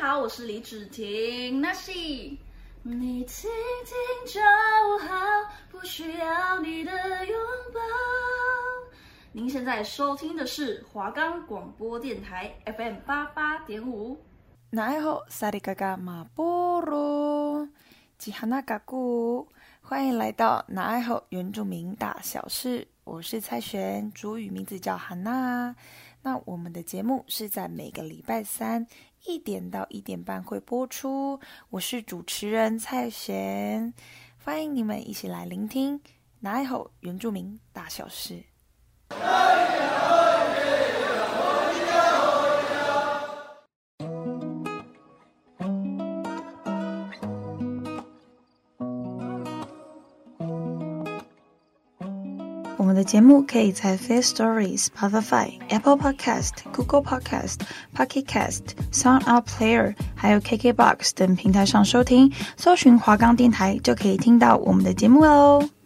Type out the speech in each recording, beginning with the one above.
好，我是李芷婷。那是你听听就好，不需要你的拥抱。您现在收听的是华冈广播电台 FM 八八点五。那爱好萨里嘎嘎马波罗吉哈纳嘎古，欢迎来到那爱好原住民大小事。我是蔡璇，主语名字叫哈娜。那我们的节目是在每个礼拜三一点到一点半会播出。我是主持人蔡璇，欢迎你们一起来聆听哪一原住民大小事。节目可以在 Fair Stories、Spotify、Apple Podcast、Google Podcast、Pocket Cast、Sound Out Player，还有 KKBox 等平台上收听，搜寻华冈电台就可以听到我们的节目喽。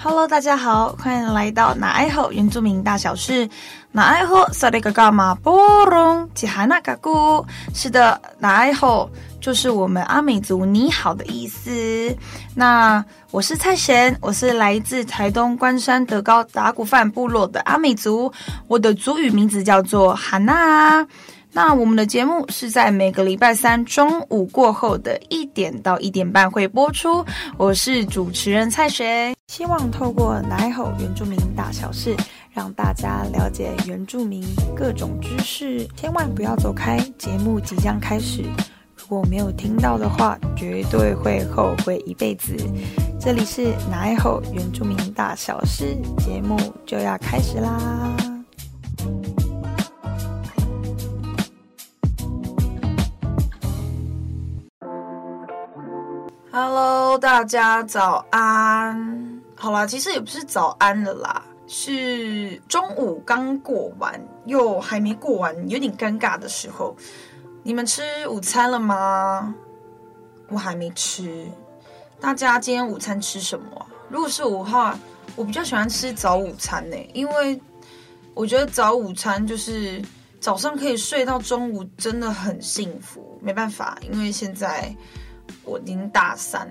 Hello，大家好，欢迎来到那爱好原住民大小事。那爱好萨里嘎嘎马波隆吉哈那嘎古，是的，那爱好就是我们阿美族你好的意思。那我是蔡贤，我是来自台东关山德高达古范部落的阿美族，我的族语名字叫做哈娜。那我们的节目是在每个礼拜三中午过后的一点到一点半会播出。我是主持人蔡贤，希望透过那爱好原住民大小事，让大家了解原住民各种知识。千万不要走开，节目即将开始。如果没有听到的话，绝对会后悔一辈子。这里是那爱好原住民大小事，节目就要开始啦大家早安。好啦，其实也不是早安了啦，是中午刚过完，又还没过完，有点尴尬的时候。你们吃午餐了吗？我还没吃。大家今天午餐吃什么？如果是我的话，我比较喜欢吃早午餐呢，因为我觉得早午餐就是早上可以睡到中午，真的很幸福。没办法，因为现在我已经大三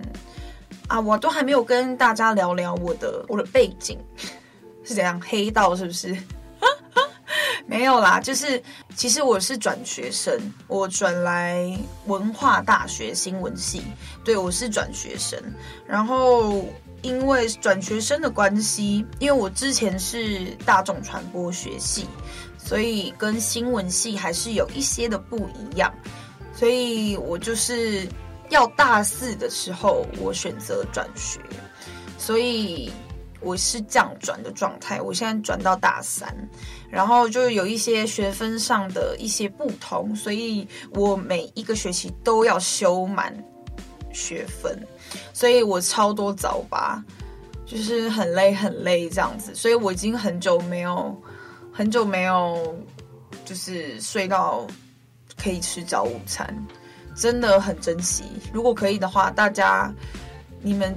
啊，我都还没有跟大家聊聊我的我的背景 是怎样，黑道是不是？没有啦，就是其实我是转学生，我转来文化大学新闻系，对，我是转学生。然后因为转学生的关系，因为我之前是大众传播学系，所以跟新闻系还是有一些的不一样。所以我就是要大四的时候，我选择转学，所以。我是降转的状态，我现在转到大三，然后就有一些学分上的一些不同，所以我每一个学期都要修满学分，所以我超多早八，就是很累很累这样子，所以我已经很久没有很久没有就是睡到可以吃早午餐，真的很珍惜。如果可以的话，大家你们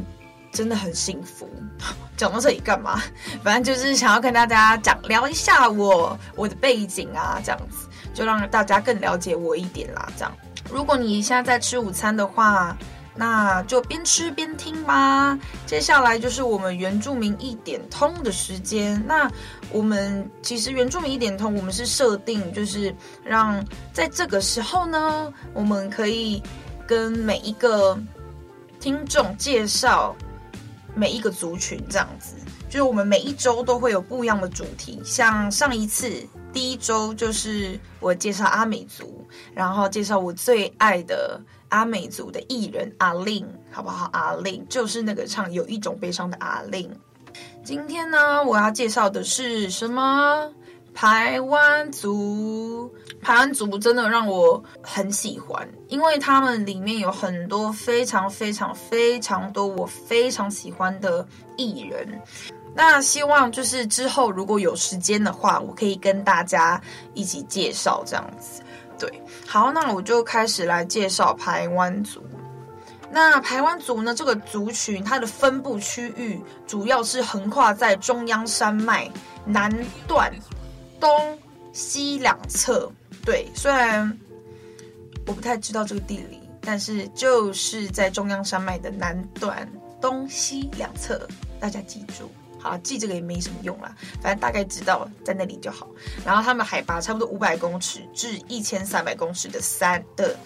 真的很幸福。讲到这里干嘛？反正就是想要跟大家讲聊一下我我的背景啊，这样子就让大家更了解我一点啦。这样，如果你现在在吃午餐的话，那就边吃边听吧。接下来就是我们原住民一点通的时间。那我们其实原住民一点通，我们是设定就是让在这个时候呢，我们可以跟每一个听众介绍。每一个族群这样子，就是我们每一周都会有不一样的主题。像上一次第一周就是我介绍阿美族，然后介绍我最爱的阿美族的艺人阿令，好不好？阿令就是那个唱有一种悲伤的阿令。今天呢，我要介绍的是什么？排湾族，排湾族真的让我很喜欢，因为他们里面有很多非常非常非常多我非常喜欢的艺人。那希望就是之后如果有时间的话，我可以跟大家一起介绍这样子。对，好，那我就开始来介绍排湾族。那排湾族呢，这个族群它的分布区域主要是横跨在中央山脉南段。东西两侧，对，虽然我不太知道这个地理，但是就是在中央山脉的南段东西两侧，大家记住。好，记这个也没什么用啦，反正大概知道在那里就好。然后他们海拔差不多五百公尺至一千三百公尺的山的，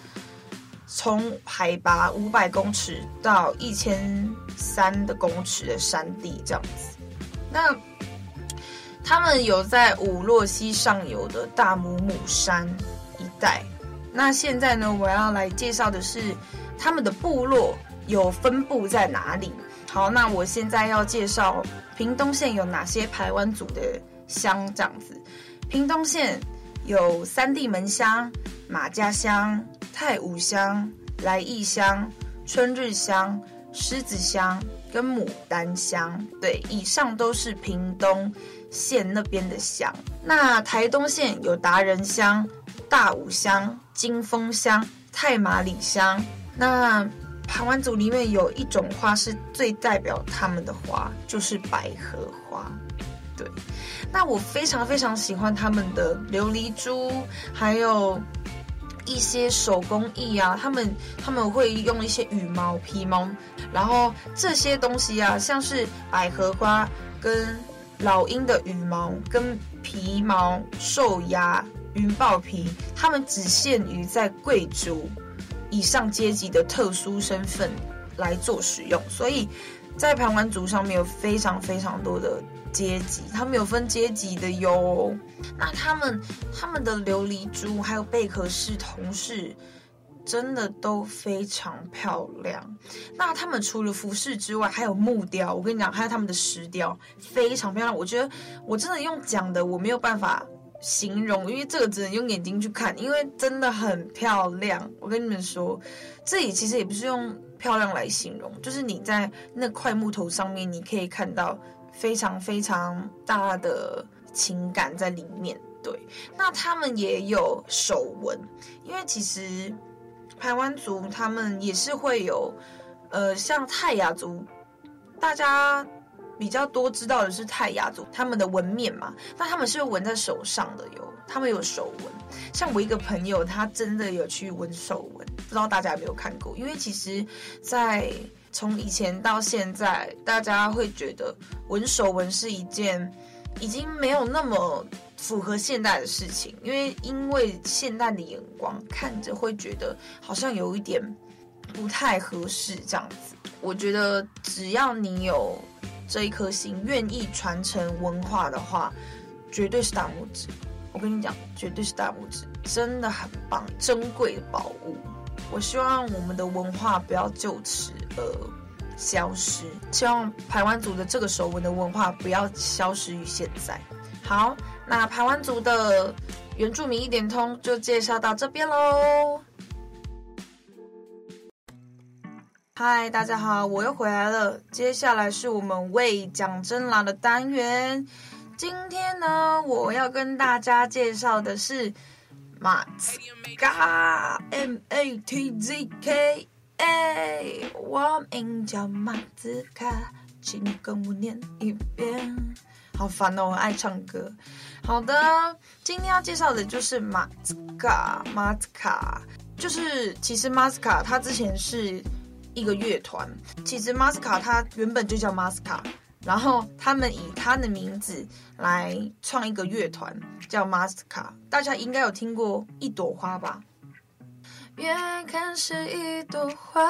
从海拔五百公尺到一千三的公尺的山地这样子。那他们有在五洛溪上游的大姆姆山一带。那现在呢，我要来介绍的是他们的部落有分布在哪里。好，那我现在要介绍屏东县有哪些排湾族的乡，这样子。屏东县有三地门乡、马家乡、太武乡、来义乡、春日香、狮子乡跟牡丹乡。对，以上都是屏东县那边的乡。那台东县有达人乡、大武乡、金峰乡、太马里乡。那盘湾族里面有一种花是最代表他们的花，就是百合花。对，那我非常非常喜欢他们的琉璃珠，还有一些手工艺啊。他们他们会用一些羽毛、皮毛，然后这些东西啊，像是百合花跟老鹰的羽毛、跟皮毛、兽牙、云豹皮，他们只限于在贵族。以上阶级的特殊身份来做使用，所以在排湾族上面有非常非常多的阶级，他们有分阶级的哟。那他们他们的琉璃珠还有贝壳式铜饰，真的都非常漂亮。那他们除了服饰之外，还有木雕，我跟你讲，还有他们的石雕，非常漂亮。我觉得我真的用讲的，我没有办法。形容，因为这个只能用眼睛去看，因为真的很漂亮。我跟你们说，这里其实也不是用漂亮来形容，就是你在那块木头上面，你可以看到非常非常大的情感在里面。对，那他们也有手纹，因为其实台湾族他们也是会有，呃，像泰雅族，大家。比较多知道的是泰雅族他们的纹面嘛，那他们是纹在手上的哟，他们有手纹。像我一个朋友，他真的有去纹手纹，不知道大家有没有看过？因为其实，在从以前到现在，大家会觉得纹手纹是一件已经没有那么符合现代的事情，因为因为现代的眼光看着会觉得好像有一点不太合适这样子。我觉得只要你有。这一颗心愿意传承文化的话，绝对是大拇指。我跟你讲，绝对是大拇指，真的很棒，珍贵的宝物。我希望我们的文化不要就此呃消失，希望排湾族的这个手纹的文化不要消失于现在。好，那排湾族的原住民一点通就介绍到这边喽。嗨，大家好，我又回来了。接下来是我们为讲真啦的单元。今天呢，我要跟大家介绍的是马兹卡 M A T Z K 哎我名叫马兹卡，请你跟我念一遍。好烦哦，我爱唱歌。好的，今天要介绍的就是马兹卡，马兹卡就是其实马斯卡他之前是。一个乐团，其实马斯卡他原本就叫马斯卡，然后他们以他的名字来创一个乐团，叫马斯卡。大家应该有听过一朵花吧？远看是一朵花，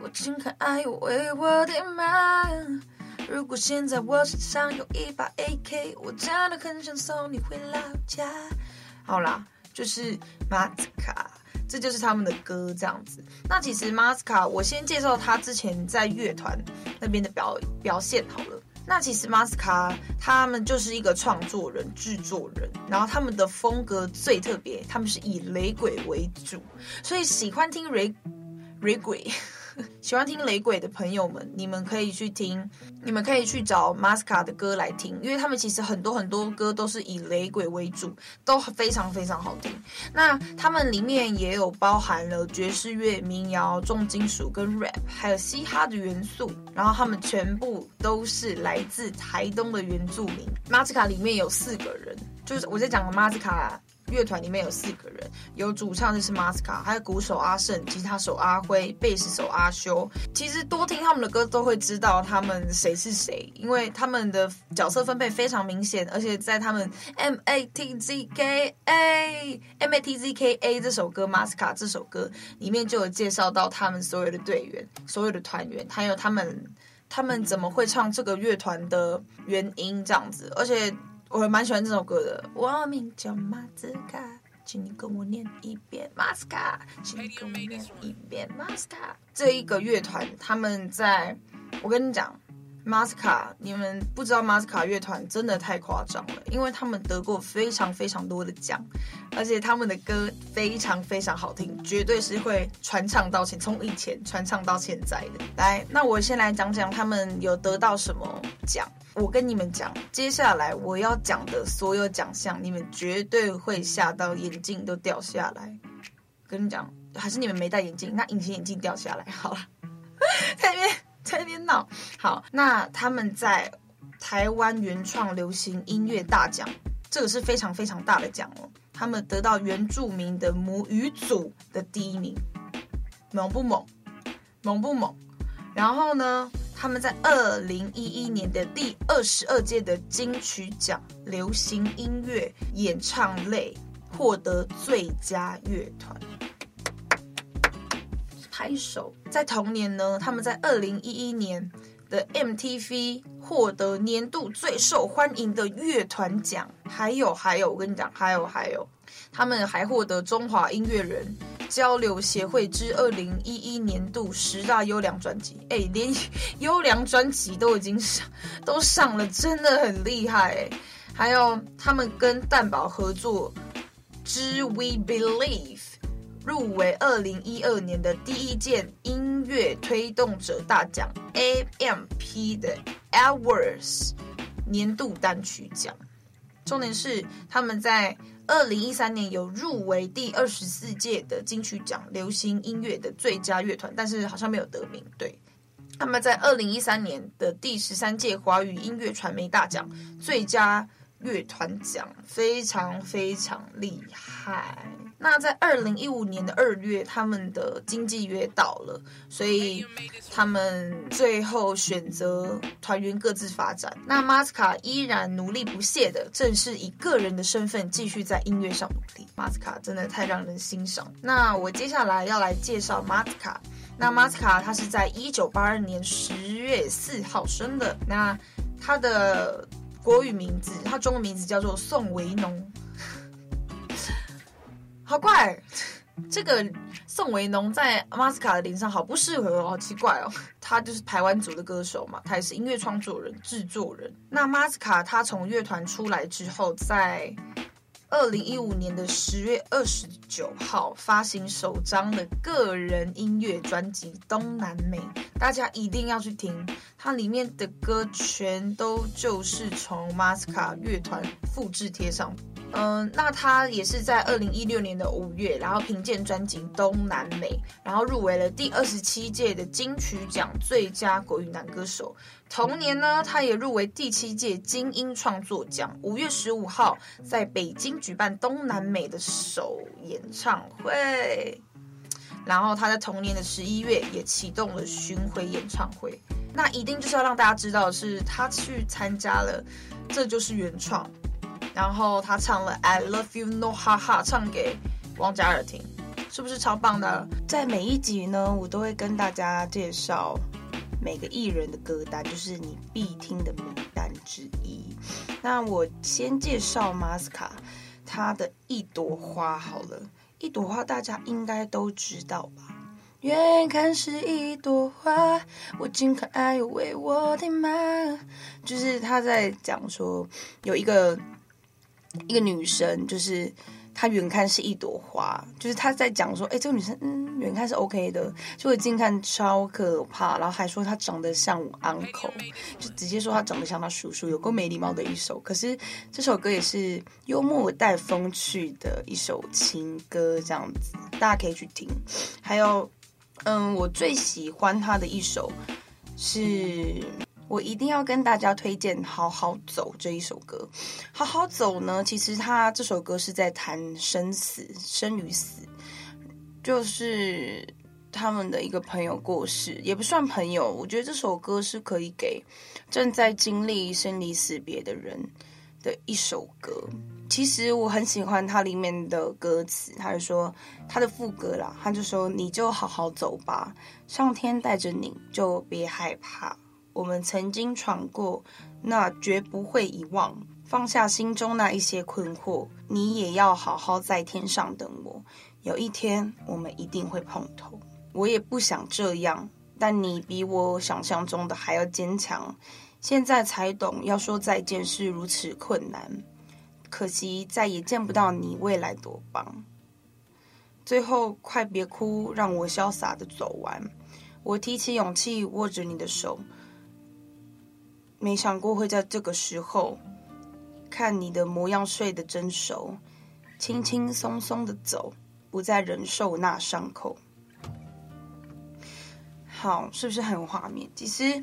我近看爱又为我点满。如果现在我身上有一把 AK，我真的很想送你回老家。好啦，就是马斯卡。这就是他们的歌，这样子。那其实马斯卡，我先介绍他之前在乐团那边的表表现好了。那其实马斯卡他们就是一个创作人、制作人，然后他们的风格最特别，他们是以雷鬼为主，所以喜欢听雷雷鬼。喜欢听雷鬼的朋友们，你们可以去听，你们可以去找马斯卡的歌来听，因为他们其实很多很多歌都是以雷鬼为主，都非常非常好听。那他们里面也有包含了爵士乐、民谣、重金属跟 rap，还有嘻哈的元素。然后他们全部都是来自台东的原住民。马斯卡里面有四个人，就是我在讲的马斯卡。乐团里面有四个人，有主唱就是 Masca，还有鼓手阿胜、吉他手阿辉、贝斯手阿修。其实多听他们的歌都会知道他们谁是谁，因为他们的角色分配非常明显，而且在他们 M A T Z K A M A T Z K A 这首歌 Masca 这首歌里面就有介绍到他们所有的队员、所有的团员，还有他们他们怎么会唱这个乐团的原因这样子，而且。我还蛮喜欢这首歌的。我名叫马斯卡，请你跟我念一遍马斯卡，请你跟我念一遍马斯卡。这一个乐团，他们在，我跟你讲。Masca，你们不知道 Masca 乐团真的太夸张了，因为他们得过非常非常多的奖，而且他们的歌非常非常好听，绝对是会传唱到前，从以前传唱到现在的。来，那我先来讲讲他们有得到什么奖。我跟你们讲，接下来我要讲的所有奖项，你们绝对会吓到眼镜都掉下来。跟你讲，还是你们没戴眼镜，那隐形眼镜掉下来好了，在那边。在那边闹好，那他们在台湾原创流行音乐大奖，这个是非常非常大的奖哦。他们得到原住民的母语组的第一名，猛不猛？猛不猛？然后呢，他们在二零一一年的第二十二届的金曲奖流行音乐演唱类获得最佳乐团。拍手！在同年呢，他们在二零一一年的 MTV 获得年度最受欢迎的乐团奖。还有还有，我跟你讲，还有还有，他们还获得中华音乐人交流协会之二零一一年度十大优良专辑。哎，连优良专辑都已经上都上了，真的很厉害。还有他们跟蛋堡合作之 We Believe。入围二零一二年的第一届音乐推动者大奖 AMP 的 Hours 年度单曲奖。重点是他们在二零一三年有入围第二十四届的金曲奖流行音乐的最佳乐团，但是好像没有得名。对，他们在二零一三年的第十三届华语音乐传媒大奖最佳乐团奖，非常非常厉害。那在二零一五年的二月，他们的经纪约到了，所以他们最后选择团员各自发展。那 Masca 依然努力不懈的，正是以个人的身份继续在音乐上努力。Masca 真的太让人欣赏。那我接下来要来介绍 Masca。那 Masca 他是在一九八二年十月四号生的。那他的国语名字，他中文名字叫做宋维农。好怪，这个宋维农在马斯卡的脸上好不适合哦，好奇怪哦。他就是台湾族的歌手嘛，他也是音乐创作人、制作人。那马斯卡他从乐团出来之后，在二零一五年的十月二十九号发行首张的个人音乐专辑《东南美》，大家一定要去听，它里面的歌全都就是从 Masca 乐团复制贴上。嗯，那他也是在二零一六年的五月，然后凭借专辑《东南美》，然后入围了第二十七届的金曲奖最佳国语男歌手。同年呢，他也入围第七届金音创作奖。五月十五号在北京举办《东南美》的首演唱会，然后他在同年的十一月也启动了巡回演唱会。那一定就是要让大家知道的是，他去参加了，这就是原创。然后他唱了《I Love You No Ha Ha》，唱给王嘉尔听，是不是超棒的？在每一集呢，我都会跟大家介绍每个艺人的歌单，就是你必听的名单之一。那我先介绍 Masca，他的一朵花好了，一朵花大家应该都知道吧？远看是一朵花，我近看哎呦喂，我的妈！就是他在讲说有一个。一个女生，就是她远看是一朵花，就是她在讲说，哎，这个女生，嗯，远看是 OK 的，结果近看超可怕，然后还说她长得像我 uncle，就直接说她长得像她叔叔，有够没礼貌的一首。可是这首歌也是幽默带风趣的一首情歌，这样子大家可以去听。还有，嗯，我最喜欢她的一首是。我一定要跟大家推荐《好好走》这一首歌。《好好走》呢，其实他这首歌是在谈生死、生与死，就是他们的一个朋友过世，也不算朋友。我觉得这首歌是可以给正在经历生离死别的人的一首歌。其实我很喜欢它里面的歌词，他就说他的副歌啦，他就说你就好好走吧，上天带着你就别害怕，我们曾经闯过，那绝不会遗忘，放下心中那一些困惑，你也要好好在天上等我，有一天我们一定会碰头。我也不想这样，但你比我想象中的还要坚强，现在才懂要说再见是如此困难。可惜再也见不到你，未来多棒！最后，快别哭，让我潇洒的走完。我提起勇气，握着你的手，没想过会在这个时候，看你的模样睡得真熟，轻轻松松的走，不再忍受那伤口。好，是不是很有画面？其实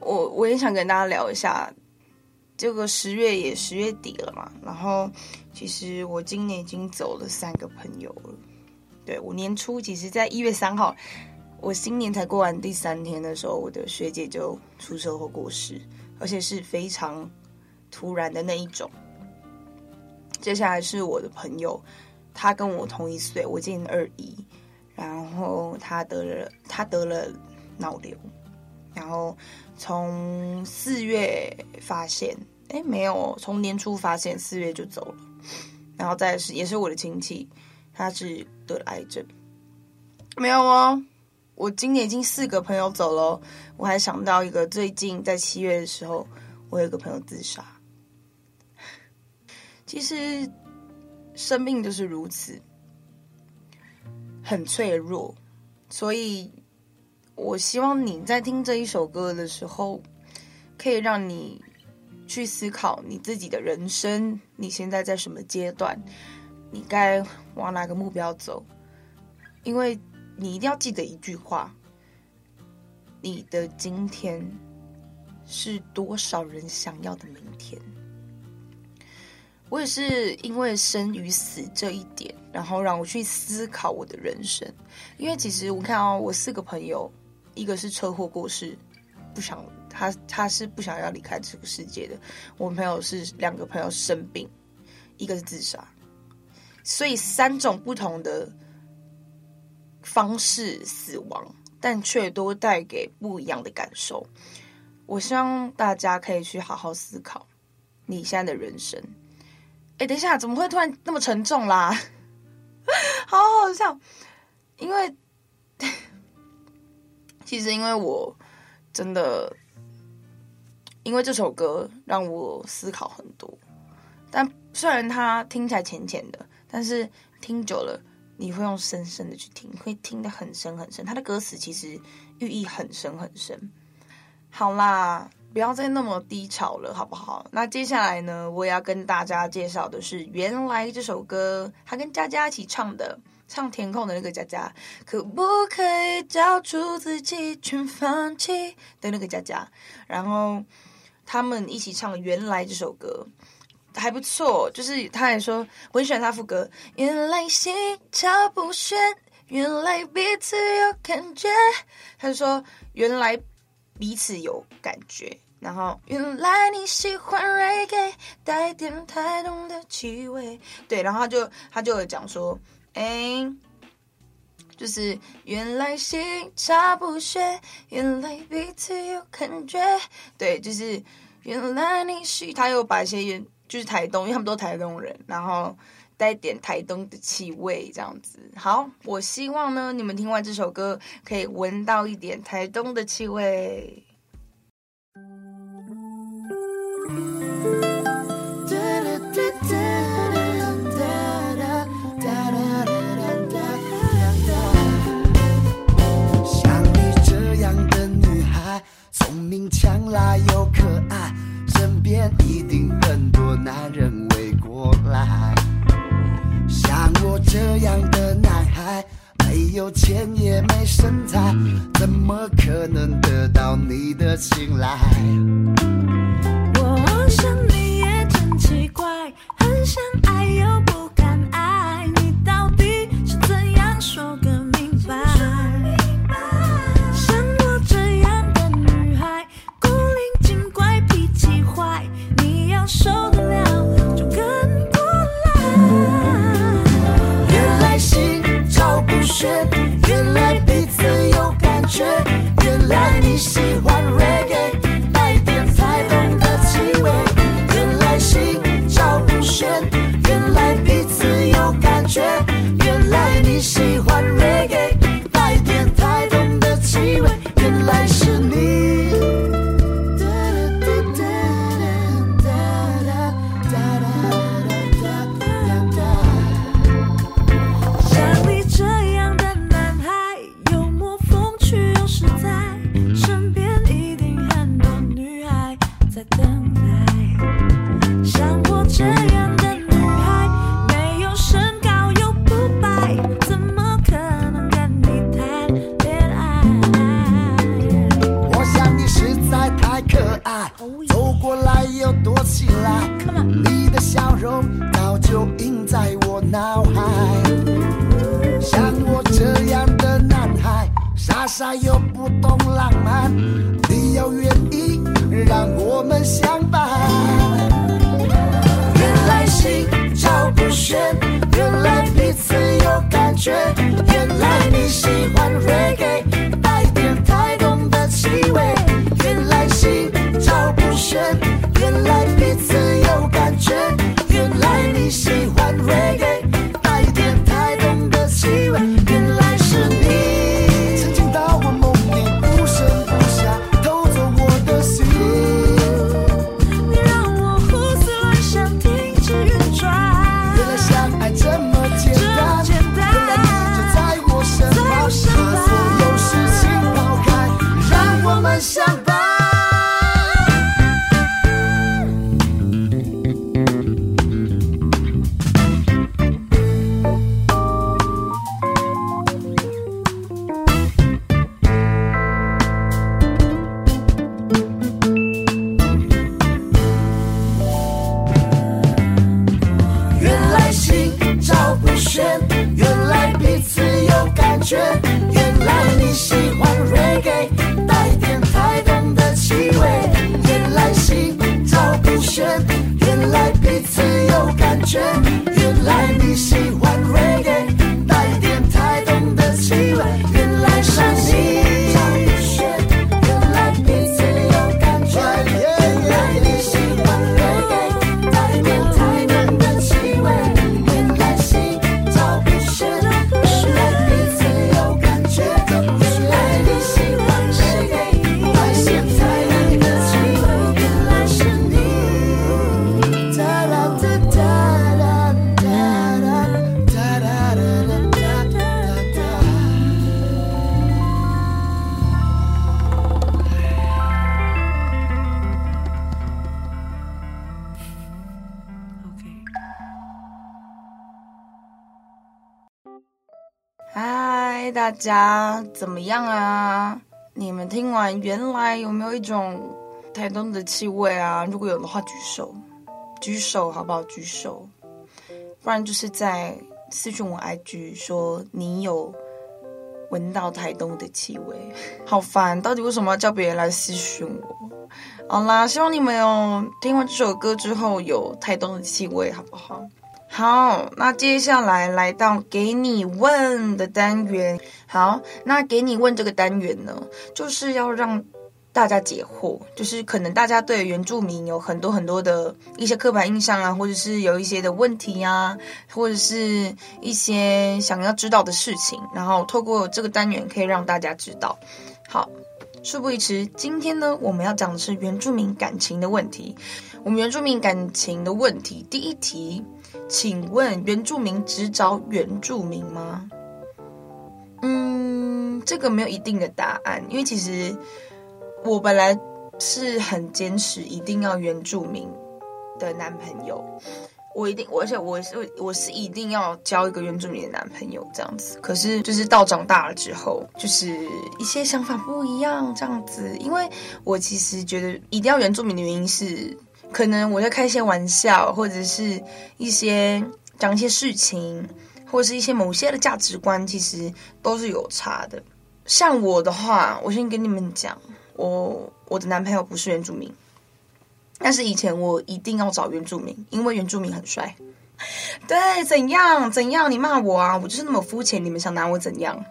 我我也想跟大家聊一下。这个十月也十月底了嘛，然后其实我今年已经走了三个朋友了。对，我年初其实，在一月三号，我新年才过完第三天的时候，我的学姐就出车祸过世，而且是非常突然的那一种。接下来是我的朋友，他跟我同一岁，我今年二一，然后他得了他得了脑瘤，然后从四月发现。哎，没有，从年初发现，四月就走了，然后再是也是我的亲戚，他是得了癌症，没有哦，我今年已经四个朋友走了，我还想到一个，最近在七月的时候，我有一个朋友自杀。其实生命就是如此，很脆弱，所以我希望你在听这一首歌的时候，可以让你。去思考你自己的人生，你现在在什么阶段？你该往哪个目标走？因为你一定要记得一句话：你的今天是多少人想要的明天。我也是因为生与死这一点，然后让我去思考我的人生。因为其实我看哦，我四个朋友，一个是车祸过世，不想。他他是不想要离开这个世界的。我朋友是两个朋友生病，一个是自杀，所以三种不同的方式死亡，但却都带给不一样的感受。我希望大家可以去好好思考你现在的人生。哎，等一下，怎么会突然那么沉重啦？好好笑，因为 其实因为我真的。因为这首歌让我思考很多，但虽然它听起来浅浅的，但是听久了你会用深深的去听，会听得很深很深。它的歌词其实寓意很深很深。好啦，不要再那么低潮了，好不好？那接下来呢，我也要跟大家介绍的是《原来》这首歌，他跟佳佳一起唱的，唱填空的那个佳佳，可不可以交出自己，全放弃的那个佳佳，然后。他们一起唱《原来》这首歌还不错，就是他还说我很喜欢他副歌。原来心照不宣，原来彼此有感觉。他就说原来彼此有感觉，然后原来你喜欢 reggae 带点台东的气味。对，然后他就他就讲说，哎。就是原来心照不宣，原来彼此有感觉。对，就是原来你是他又把一些原就是台东，因为他们都台东人，然后带点台东的气味这样子。好，我希望呢，你们听完这首歌可以闻到一点台东的气味。像你这样的女孩聪明强辣又可爱，身边一定很多男人围过来。像我这样的男孩，没有钱也没身材，怎么可能得到你的青睐？嗨，大家怎么样啊？你们听完原来有没有一种台东的气味啊？如果有的话，举手，举手好不好？举手，不然就是在私讯我 IG 说你有闻到台东的气味。好烦，到底为什么要叫别人来私讯我？好啦，希望你们有听完这首歌之后有台东的气味，好不好？好，那接下来来到给你问的单元。好，那给你问这个单元呢，就是要让大家解惑，就是可能大家对原住民有很多很多的一些刻板印象啊，或者是有一些的问题啊，或者是一些想要知道的事情，然后透过这个单元可以让大家知道。好，事不宜迟，今天呢，我们要讲的是原住民感情的问题。我们原住民感情的问题，第一题。请问原住民只找原住民吗？嗯，这个没有一定的答案，因为其实我本来是很坚持一定要原住民的男朋友。我一定，而且我是我是一定要交一个原住民的男朋友这样子。可是就是到长大了之后，就是一些想法不一样这样子。因为我其实觉得一定要原住民的原因是，可能我在开一些玩笑，或者是一些讲一些事情，或者是一些某些的价值观，其实都是有差的。像我的话，我先跟你们讲，我我的男朋友不是原住民。但是以前我一定要找原住民，因为原住民很帅。对，怎样怎样？你骂我啊？我就是那么肤浅，你们想拿我怎样？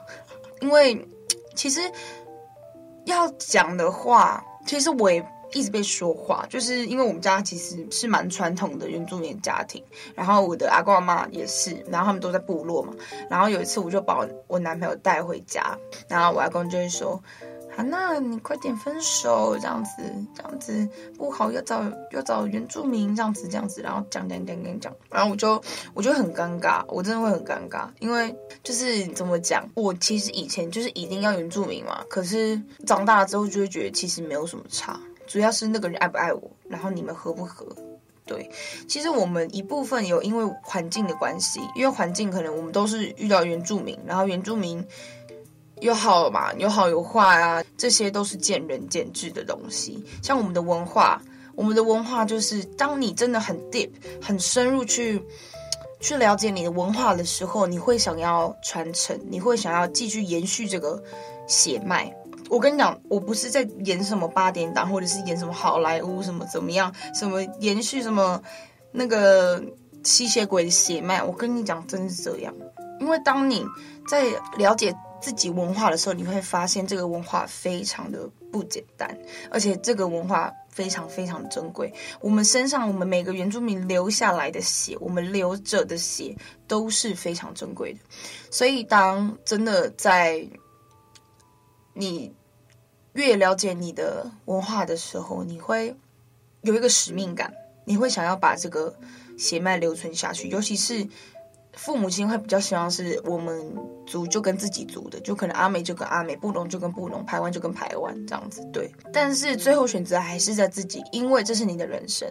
因为其实要讲的话，其实我也一直被说话，就是因为我们家其实是蛮传统的原住民家庭，然后我的阿公阿嬷也是，然后他们都在部落嘛。然后有一次，我就把我，我男朋友带回家，然后我阿公就会说。好，那你快点分手，这样子，这样子不好，要找要找原住民，这样子，这样子，然后讲讲讲讲讲，然后我就我就很尴尬，我真的会很尴尬，因为就是怎么讲，我其实以前就是一定要原住民嘛，可是长大了之后就会觉得其实没有什么差，主要是那个人爱不爱我，然后你们合不合，对，其实我们一部分有因为环境的关系，因为环境可能我们都是遇到原住民，然后原住民。有好嘛，有好有坏啊，这些都是见仁见智的东西。像我们的文化，我们的文化就是，当你真的很 deep、很深入去去了解你的文化的时候，你会想要传承，你会想要继续延续这个血脉。我跟你讲，我不是在演什么八点档，或者是演什么好莱坞什么怎么样，什么延续什么那个吸血鬼的血脉。我跟你讲，真是这样，因为当你在了解。自己文化的时候，你会发现这个文化非常的不简单，而且这个文化非常非常珍贵。我们身上，我们每个原住民留下来的血，我们流着的血都是非常珍贵的。所以，当真的在你越了解你的文化的时候，你会有一个使命感，你会想要把这个血脉留存下去，尤其是。父母亲会比较希望是我们族就跟自己族的，就可能阿美就跟阿美，布农就跟布农，排湾就跟排湾这样子。对，但是最后选择还是在自己，因为这是你的人生。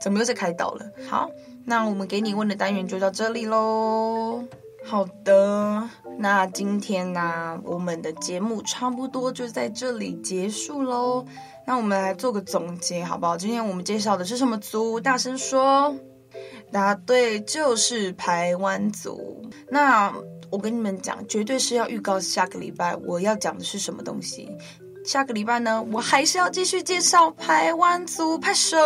怎么又在开导了？好，那我们给你问的单元就到这里喽。好的，那今天呢，我们的节目差不多就在这里结束喽。那我们来做个总结，好不好？今天我们介绍的是什么族？大声说。答对，就是排湾族。那我跟你们讲，绝对是要预告下个礼拜我要讲的是什么东西。下个礼拜呢，我还是要继续介绍排湾族。拍手！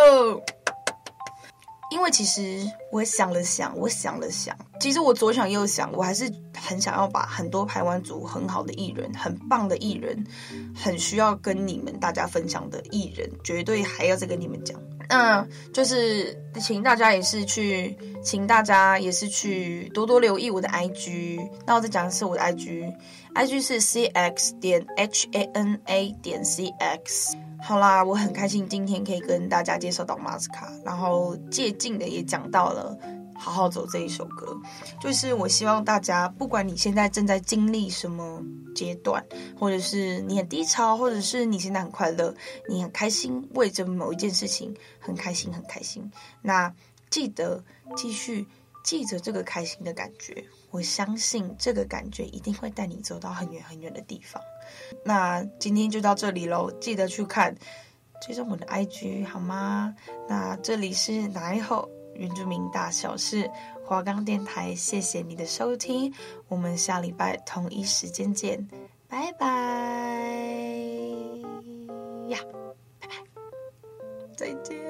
因为其实我想了想，我想了想，其实我左想右想，我还是很想要把很多排湾族很好的艺人、很棒的艺人、很需要跟你们大家分享的艺人，绝对还要再跟你们讲。那，就是请大家也是去，请大家也是去多多留意我的 IG。那我再讲一次我的 IG I G 是 cx 点 hana 点 cx。好啦，我很开心今天可以跟大家介绍到马斯卡，然后借镜的也讲到了。好好走这一首歌，就是我希望大家，不管你现在正在经历什么阶段，或者是你很低潮，或者是你现在很快乐，你很开心，为着某一件事情很开心，很开心。那记得继续记着这个开心的感觉，我相信这个感觉一定会带你走到很远很远的地方。那今天就到这里喽，记得去看，追踪我的 IG 好吗？那这里是哪一后原住民大小事华冈电台，谢谢你的收听，我们下礼拜同一时间见，拜拜呀，拜拜，再见。